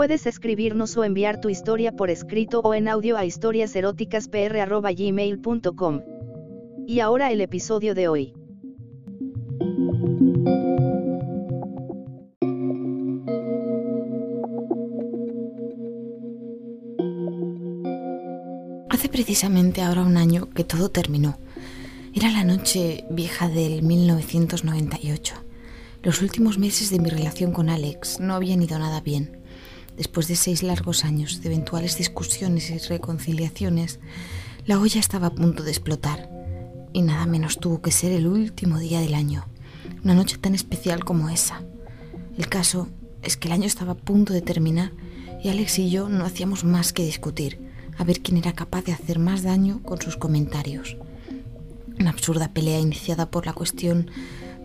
Puedes escribirnos o enviar tu historia por escrito o en audio a historiaseroticaspr.gmail.com. Y ahora el episodio de hoy. Hace precisamente ahora un año que todo terminó. Era la noche vieja del 1998. Los últimos meses de mi relación con Alex no habían ido nada bien. Después de seis largos años de eventuales discusiones y reconciliaciones, la olla estaba a punto de explotar. Y nada menos tuvo que ser el último día del año, una noche tan especial como esa. El caso es que el año estaba a punto de terminar y Alex y yo no hacíamos más que discutir, a ver quién era capaz de hacer más daño con sus comentarios. Una absurda pelea iniciada por la cuestión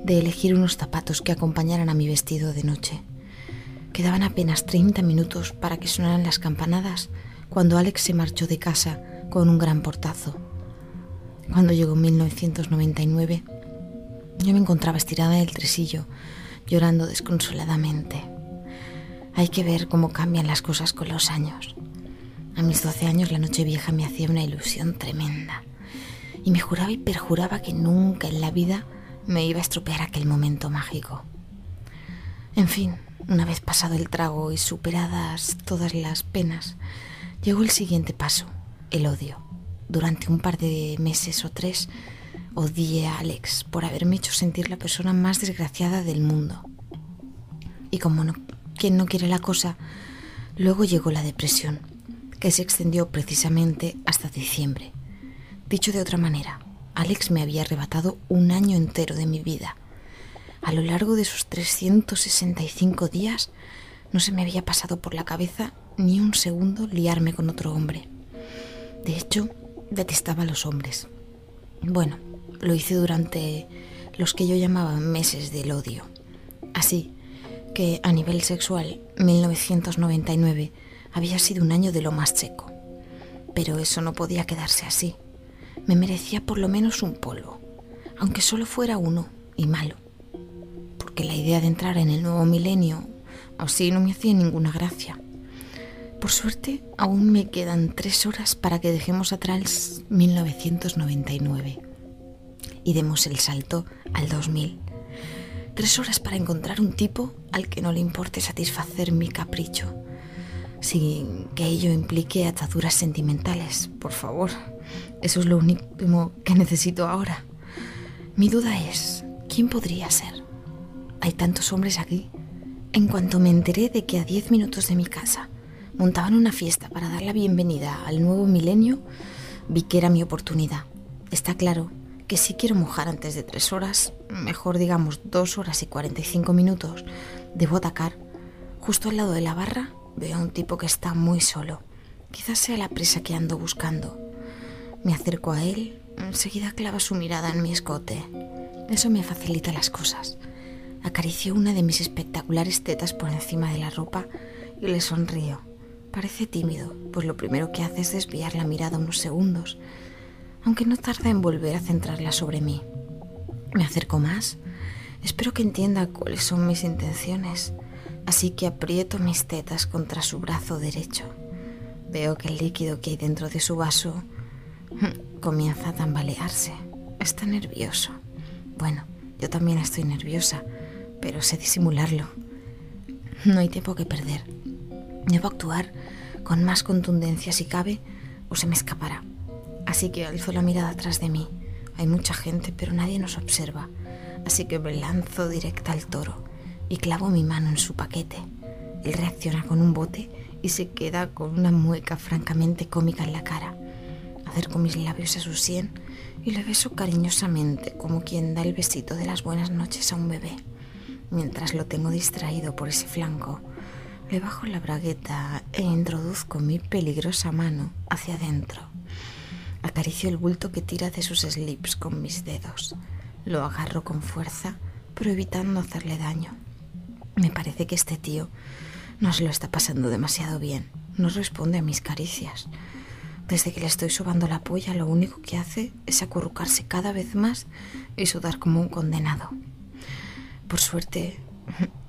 de elegir unos zapatos que acompañaran a mi vestido de noche. Quedaban apenas 30 minutos para que sonaran las campanadas cuando Alex se marchó de casa con un gran portazo. Cuando llegó 1999, yo me encontraba estirada en el tresillo, llorando desconsoladamente. Hay que ver cómo cambian las cosas con los años. A mis 12 años la noche vieja me hacía una ilusión tremenda y me juraba y perjuraba que nunca en la vida me iba a estropear aquel momento mágico. En fin, una vez pasado el trago y superadas todas las penas, llegó el siguiente paso, el odio. Durante un par de meses o tres, odié a Alex por haberme hecho sentir la persona más desgraciada del mundo. Y como no, quien no quiere la cosa, luego llegó la depresión, que se extendió precisamente hasta diciembre. Dicho de otra manera, Alex me había arrebatado un año entero de mi vida a lo largo de esos 365 días no se me había pasado por la cabeza ni un segundo liarme con otro hombre. De hecho, detestaba a los hombres. Bueno, lo hice durante los que yo llamaba meses del odio. Así que a nivel sexual, 1999 había sido un año de lo más seco. Pero eso no podía quedarse así. Me merecía por lo menos un polvo, aunque solo fuera uno y malo idea de entrar en el nuevo milenio así no me hacía ninguna gracia. Por suerte, aún me quedan tres horas para que dejemos atrás 1999 y demos el salto al 2000. Tres horas para encontrar un tipo al que no le importe satisfacer mi capricho, sin que ello implique ataduras sentimentales, por favor. Eso es lo único que necesito ahora. Mi duda es, ¿quién podría ser? Hay tantos hombres aquí. En cuanto me enteré de que a 10 minutos de mi casa montaban una fiesta para dar la bienvenida al nuevo milenio, vi que era mi oportunidad. Está claro que si quiero mojar antes de tres horas, mejor digamos dos horas y 45 minutos, debo atacar. Justo al lado de la barra veo a un tipo que está muy solo. Quizás sea la presa que ando buscando. Me acerco a él, enseguida clava su mirada en mi escote. Eso me facilita las cosas. Acarició una de mis espectaculares tetas por encima de la ropa y le sonrío. Parece tímido, pues lo primero que hace es desviar la mirada unos segundos, aunque no tarda en volver a centrarla sobre mí. Me acerco más. Espero que entienda cuáles son mis intenciones, así que aprieto mis tetas contra su brazo derecho. Veo que el líquido que hay dentro de su vaso comienza a tambalearse. Está nervioso. Bueno, yo también estoy nerviosa pero sé disimularlo. No hay tiempo que perder. Debo actuar con más contundencia si cabe o se me escapará. Así que alzo la mirada atrás de mí. Hay mucha gente, pero nadie nos observa. Así que me lanzo directa al toro y clavo mi mano en su paquete. Él reacciona con un bote y se queda con una mueca francamente cómica en la cara. Acerco mis labios a su sien y le beso cariñosamente como quien da el besito de las buenas noches a un bebé. Mientras lo tengo distraído por ese flanco, le bajo la bragueta e introduzco mi peligrosa mano hacia adentro. Acaricio el bulto que tira de sus slips con mis dedos. Lo agarro con fuerza, pero evitando hacerle daño. Me parece que este tío no se lo está pasando demasiado bien. No responde a mis caricias. Desde que le estoy sobando la polla, lo único que hace es acurrucarse cada vez más y sudar como un condenado. Por suerte,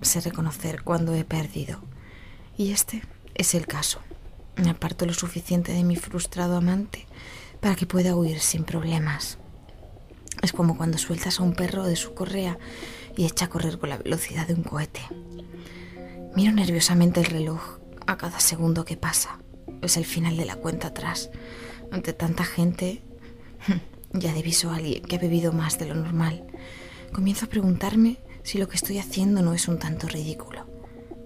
sé reconocer cuando he perdido. Y este es el caso. Me aparto lo suficiente de mi frustrado amante para que pueda huir sin problemas. Es como cuando sueltas a un perro de su correa y echa a correr con la velocidad de un cohete. Miro nerviosamente el reloj a cada segundo que pasa. Es el final de la cuenta atrás. Ante tanta gente, ya diviso a alguien que ha bebido más de lo normal. Comienzo a preguntarme si lo que estoy haciendo no es un tanto ridículo.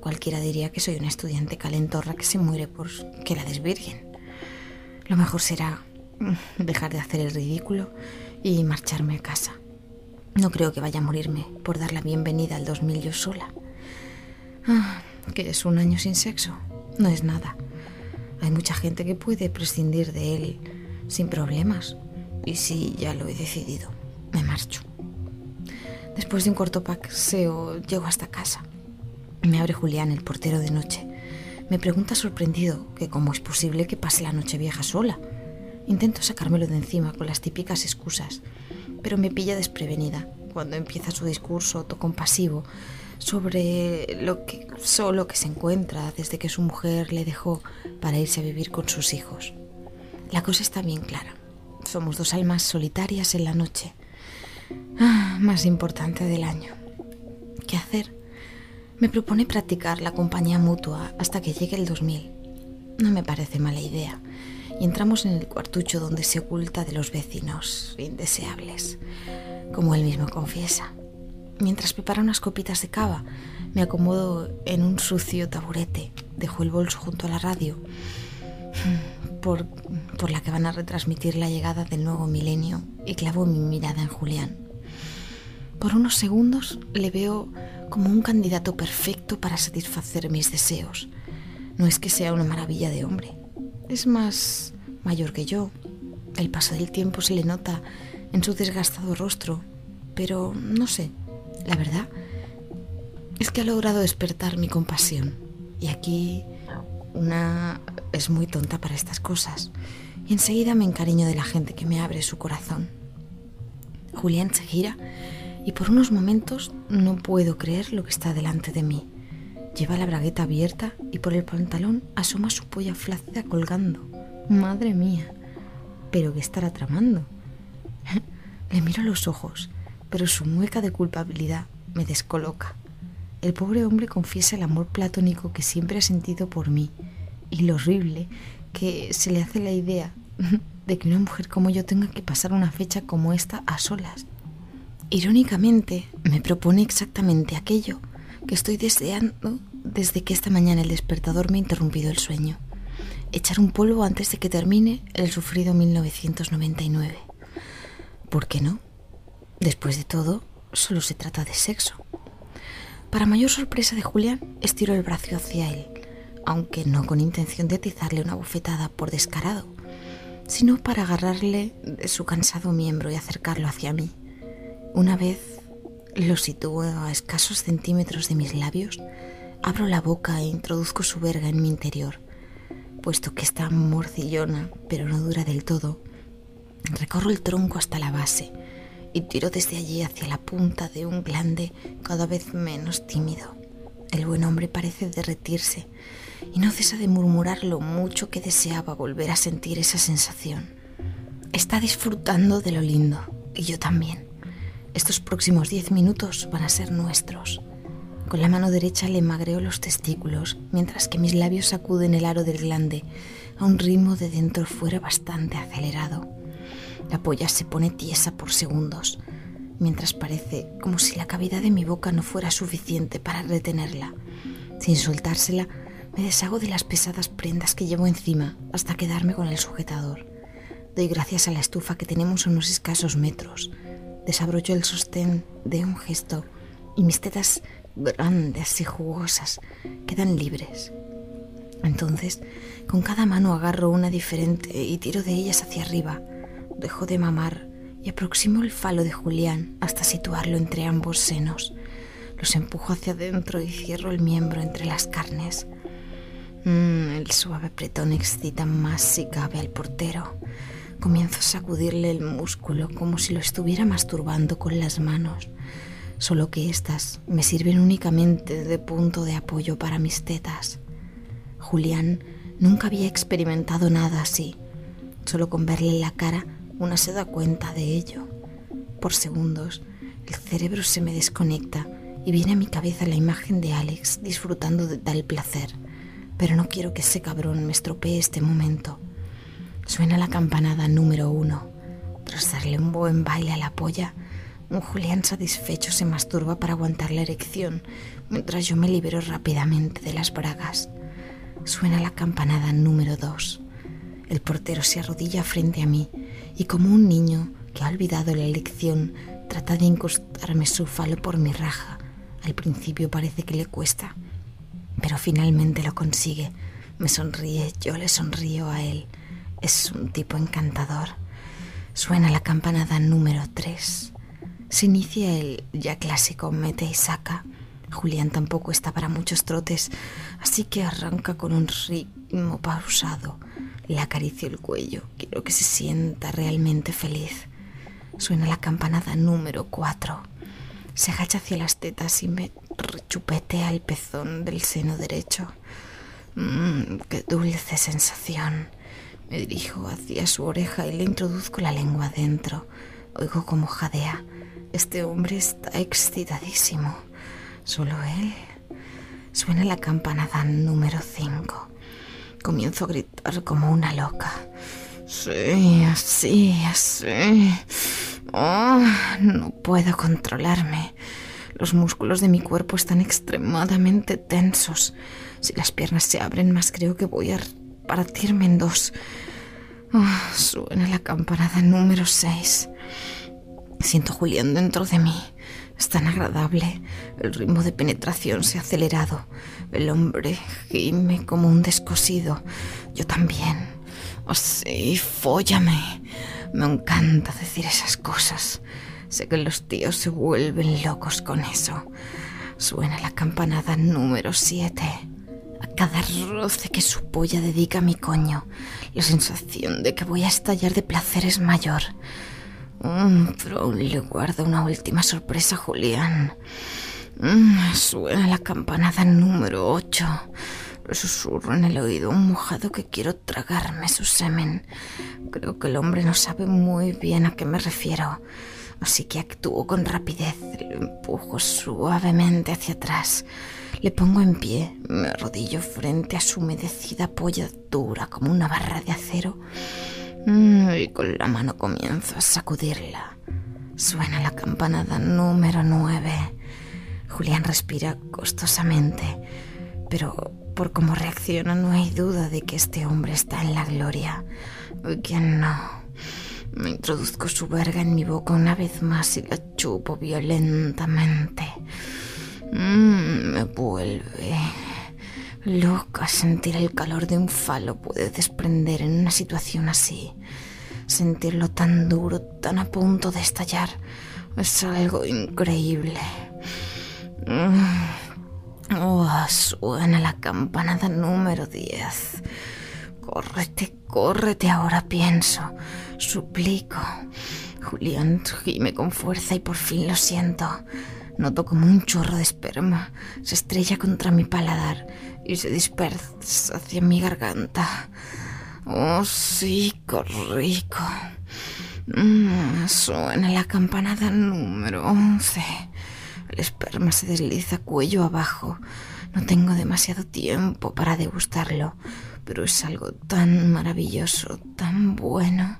Cualquiera diría que soy una estudiante calentorra que se muere por que la desvirguen. Lo mejor será dejar de hacer el ridículo y marcharme a casa. No creo que vaya a morirme por dar la bienvenida al 2000 yo sola. Ah, que es un año sin sexo. No es nada. Hay mucha gente que puede prescindir de él sin problemas. Y si ya lo he decidido, me marcho. Después de un corto paseo, llego hasta casa. Me abre Julián, el portero de noche. Me pregunta sorprendido que cómo es posible que pase la noche vieja sola. Intento sacármelo de encima con las típicas excusas, pero me pilla desprevenida cuando empieza su discurso autocompasivo sobre lo que solo que se encuentra desde que su mujer le dejó para irse a vivir con sus hijos. La cosa está bien clara. Somos dos almas solitarias en la noche más importante del año. ¿Qué hacer? Me propone practicar la compañía mutua hasta que llegue el 2000. No me parece mala idea. Y entramos en el cuartucho donde se oculta de los vecinos indeseables, como él mismo confiesa. Mientras prepara unas copitas de cava, me acomodo en un sucio taburete, dejo el bolso junto a la radio, por, por la que van a retransmitir la llegada del nuevo milenio, y clavo mi mirada en Julián. Por unos segundos le veo como un candidato perfecto para satisfacer mis deseos. No es que sea una maravilla de hombre, es más mayor que yo. El paso del tiempo se le nota en su desgastado rostro, pero no sé, la verdad es que ha logrado despertar mi compasión. Y aquí una es muy tonta para estas cosas. Y enseguida me encariño de la gente que me abre su corazón. Julián se gira y por unos momentos no puedo creer lo que está delante de mí. Lleva la bragueta abierta y por el pantalón asoma su polla flácida colgando. Madre mía, pero ¿qué estará tramando? Le miro a los ojos pero su mueca de culpabilidad me descoloca. El pobre hombre confiesa el amor platónico que siempre ha sentido por mí y lo horrible que se le hace la idea de que una mujer como yo tenga que pasar una fecha como esta a solas. Irónicamente, me propone exactamente aquello que estoy deseando desde que esta mañana el despertador me ha interrumpido el sueño. Echar un polvo antes de que termine el sufrido 1999. ¿Por qué no? Después de todo, solo se trata de sexo. Para mayor sorpresa de Julián, estiró el brazo hacia él, aunque no con intención de atizarle una bofetada por descarado, sino para agarrarle de su cansado miembro y acercarlo hacia mí. Una vez lo sitúo a escasos centímetros de mis labios, abro la boca e introduzco su verga en mi interior. Puesto que está morcillona, pero no dura del todo, recorro el tronco hasta la base y tiro desde allí hacia la punta de un glande cada vez menos tímido. El buen hombre parece derretirse y no cesa de murmurar lo mucho que deseaba volver a sentir esa sensación. Está disfrutando de lo lindo y yo también. Estos próximos diez minutos van a ser nuestros. Con la mano derecha le magreo los testículos mientras que mis labios sacuden el aro del glande a un ritmo de dentro fuera bastante acelerado. La polla se pone tiesa por segundos, mientras parece como si la cavidad de mi boca no fuera suficiente para retenerla. Sin soltársela, me deshago de las pesadas prendas que llevo encima hasta quedarme con el sujetador. Doy gracias a la estufa que tenemos a unos escasos metros. Dejó de mamar y aproximó el falo de Julián hasta situarlo entre ambos senos. Los empujo hacia adentro y cierro el miembro entre las carnes. Mm, el suave pretón excita más si cabe al portero. Comienzo a sacudirle el músculo como si lo estuviera masturbando con las manos, solo que éstas me sirven únicamente de punto de apoyo para mis tetas. Julián nunca había experimentado nada así. Solo con verle la cara una se da cuenta de ello. Por segundos, el cerebro se me desconecta y viene a mi cabeza la imagen de Alex disfrutando de tal placer. Pero no quiero que ese cabrón me estropee este momento. Suena la campanada número uno. Tras darle un buen baile a la polla, un Julián satisfecho se masturba para aguantar la erección, mientras yo me libero rápidamente de las bragas. Suena la campanada número dos. El portero se arrodilla frente a mí y como un niño que ha olvidado la lección, trata de incrustarme su falo por mi raja. Al principio parece que le cuesta, pero finalmente lo consigue. Me sonríe, yo le sonrío a él. Es un tipo encantador. Suena la campanada número 3. Se inicia el ya clásico mete y saca. Julián tampoco está para muchos trotes, así que arranca con un ritmo pausado. Le acaricio el cuello. Quiero que se sienta realmente feliz. Suena la campanada número 4. Se agacha hacia las tetas y me rechupetea el pezón del seno derecho. Mmm, qué dulce sensación. Me dirijo hacia su oreja y le introduzco la lengua dentro. Oigo como jadea. Este hombre está excitadísimo. Solo él. Suena la campanada número 5. Comienzo a gritar como una loca. Sí, así, así. Oh, no puedo controlarme. Los músculos de mi cuerpo están extremadamente tensos. Si las piernas se abren más, creo que voy a partirme en dos. Oh, suena la campanada número 6. Siento Julián dentro de mí. Es tan agradable. El ritmo de penetración se ha acelerado. El hombre gime como un descosido. Yo también. Oh, sí, fóllame. Me encanta decir esas cosas. Sé que los tíos se vuelven locos con eso. Suena la campanada número 7. A cada roce que su polla dedica a mi coño, la sensación de que voy a estallar de placer es mayor. Mm, pero le guardo una última sorpresa Julián. Mm, suena la campanada número 8. Le susurro en el oído un mojado que quiero tragarme su semen. Creo que el hombre no sabe muy bien a qué me refiero, así que actúo con rapidez. Lo empujo suavemente hacia atrás. Le pongo en pie, me arrodillo frente a su humedecida polla dura como una barra de acero Mm, y con la mano comienzo a sacudirla. Suena la campanada número nueve. Julián respira costosamente, pero por cómo reacciona no hay duda de que este hombre está en la gloria. ¿Quién no? Me introduzco su verga en mi boca una vez más y la chupo violentamente. Mm, me vuelve Loca, sentir el calor de un falo puede desprender en una situación así. Sentirlo tan duro, tan a punto de estallar, es algo increíble. Mm. Oh, suena la campanada número 10. Córrete, córrete ahora, pienso. Suplico. Julián gime con fuerza y por fin lo siento. Noto como un chorro de esperma se estrella contra mi paladar y se dispersa hacia mi garganta. Oh, sí, qué rico. Mm, suena la campanada número 11. El esperma se desliza cuello abajo. No tengo demasiado tiempo para degustarlo, pero es algo tan maravilloso, tan bueno.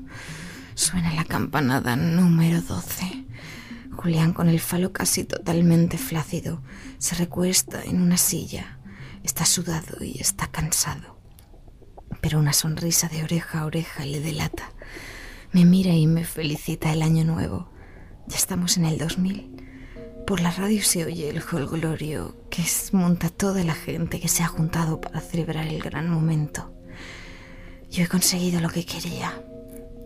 Suena la campanada número 12. Julián, con el falo casi totalmente flácido, se recuesta en una silla. Está sudado y está cansado. Pero una sonrisa de oreja a oreja le delata. Me mira y me felicita el año nuevo. Ya estamos en el 2000. Por la radio se oye el jolgorio que monta toda la gente que se ha juntado para celebrar el gran momento. Yo he conseguido lo que quería.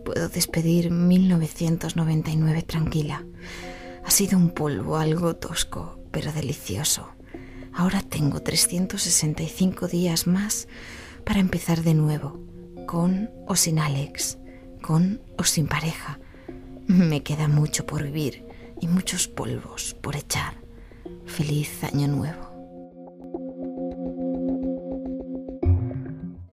puedo despedir 1999 tranquila. Ha sido un polvo algo tosco, pero delicioso. Ahora tengo 365 días más para empezar de nuevo, con o sin Alex, con o sin pareja. Me queda mucho por vivir y muchos polvos por echar. Feliz año nuevo.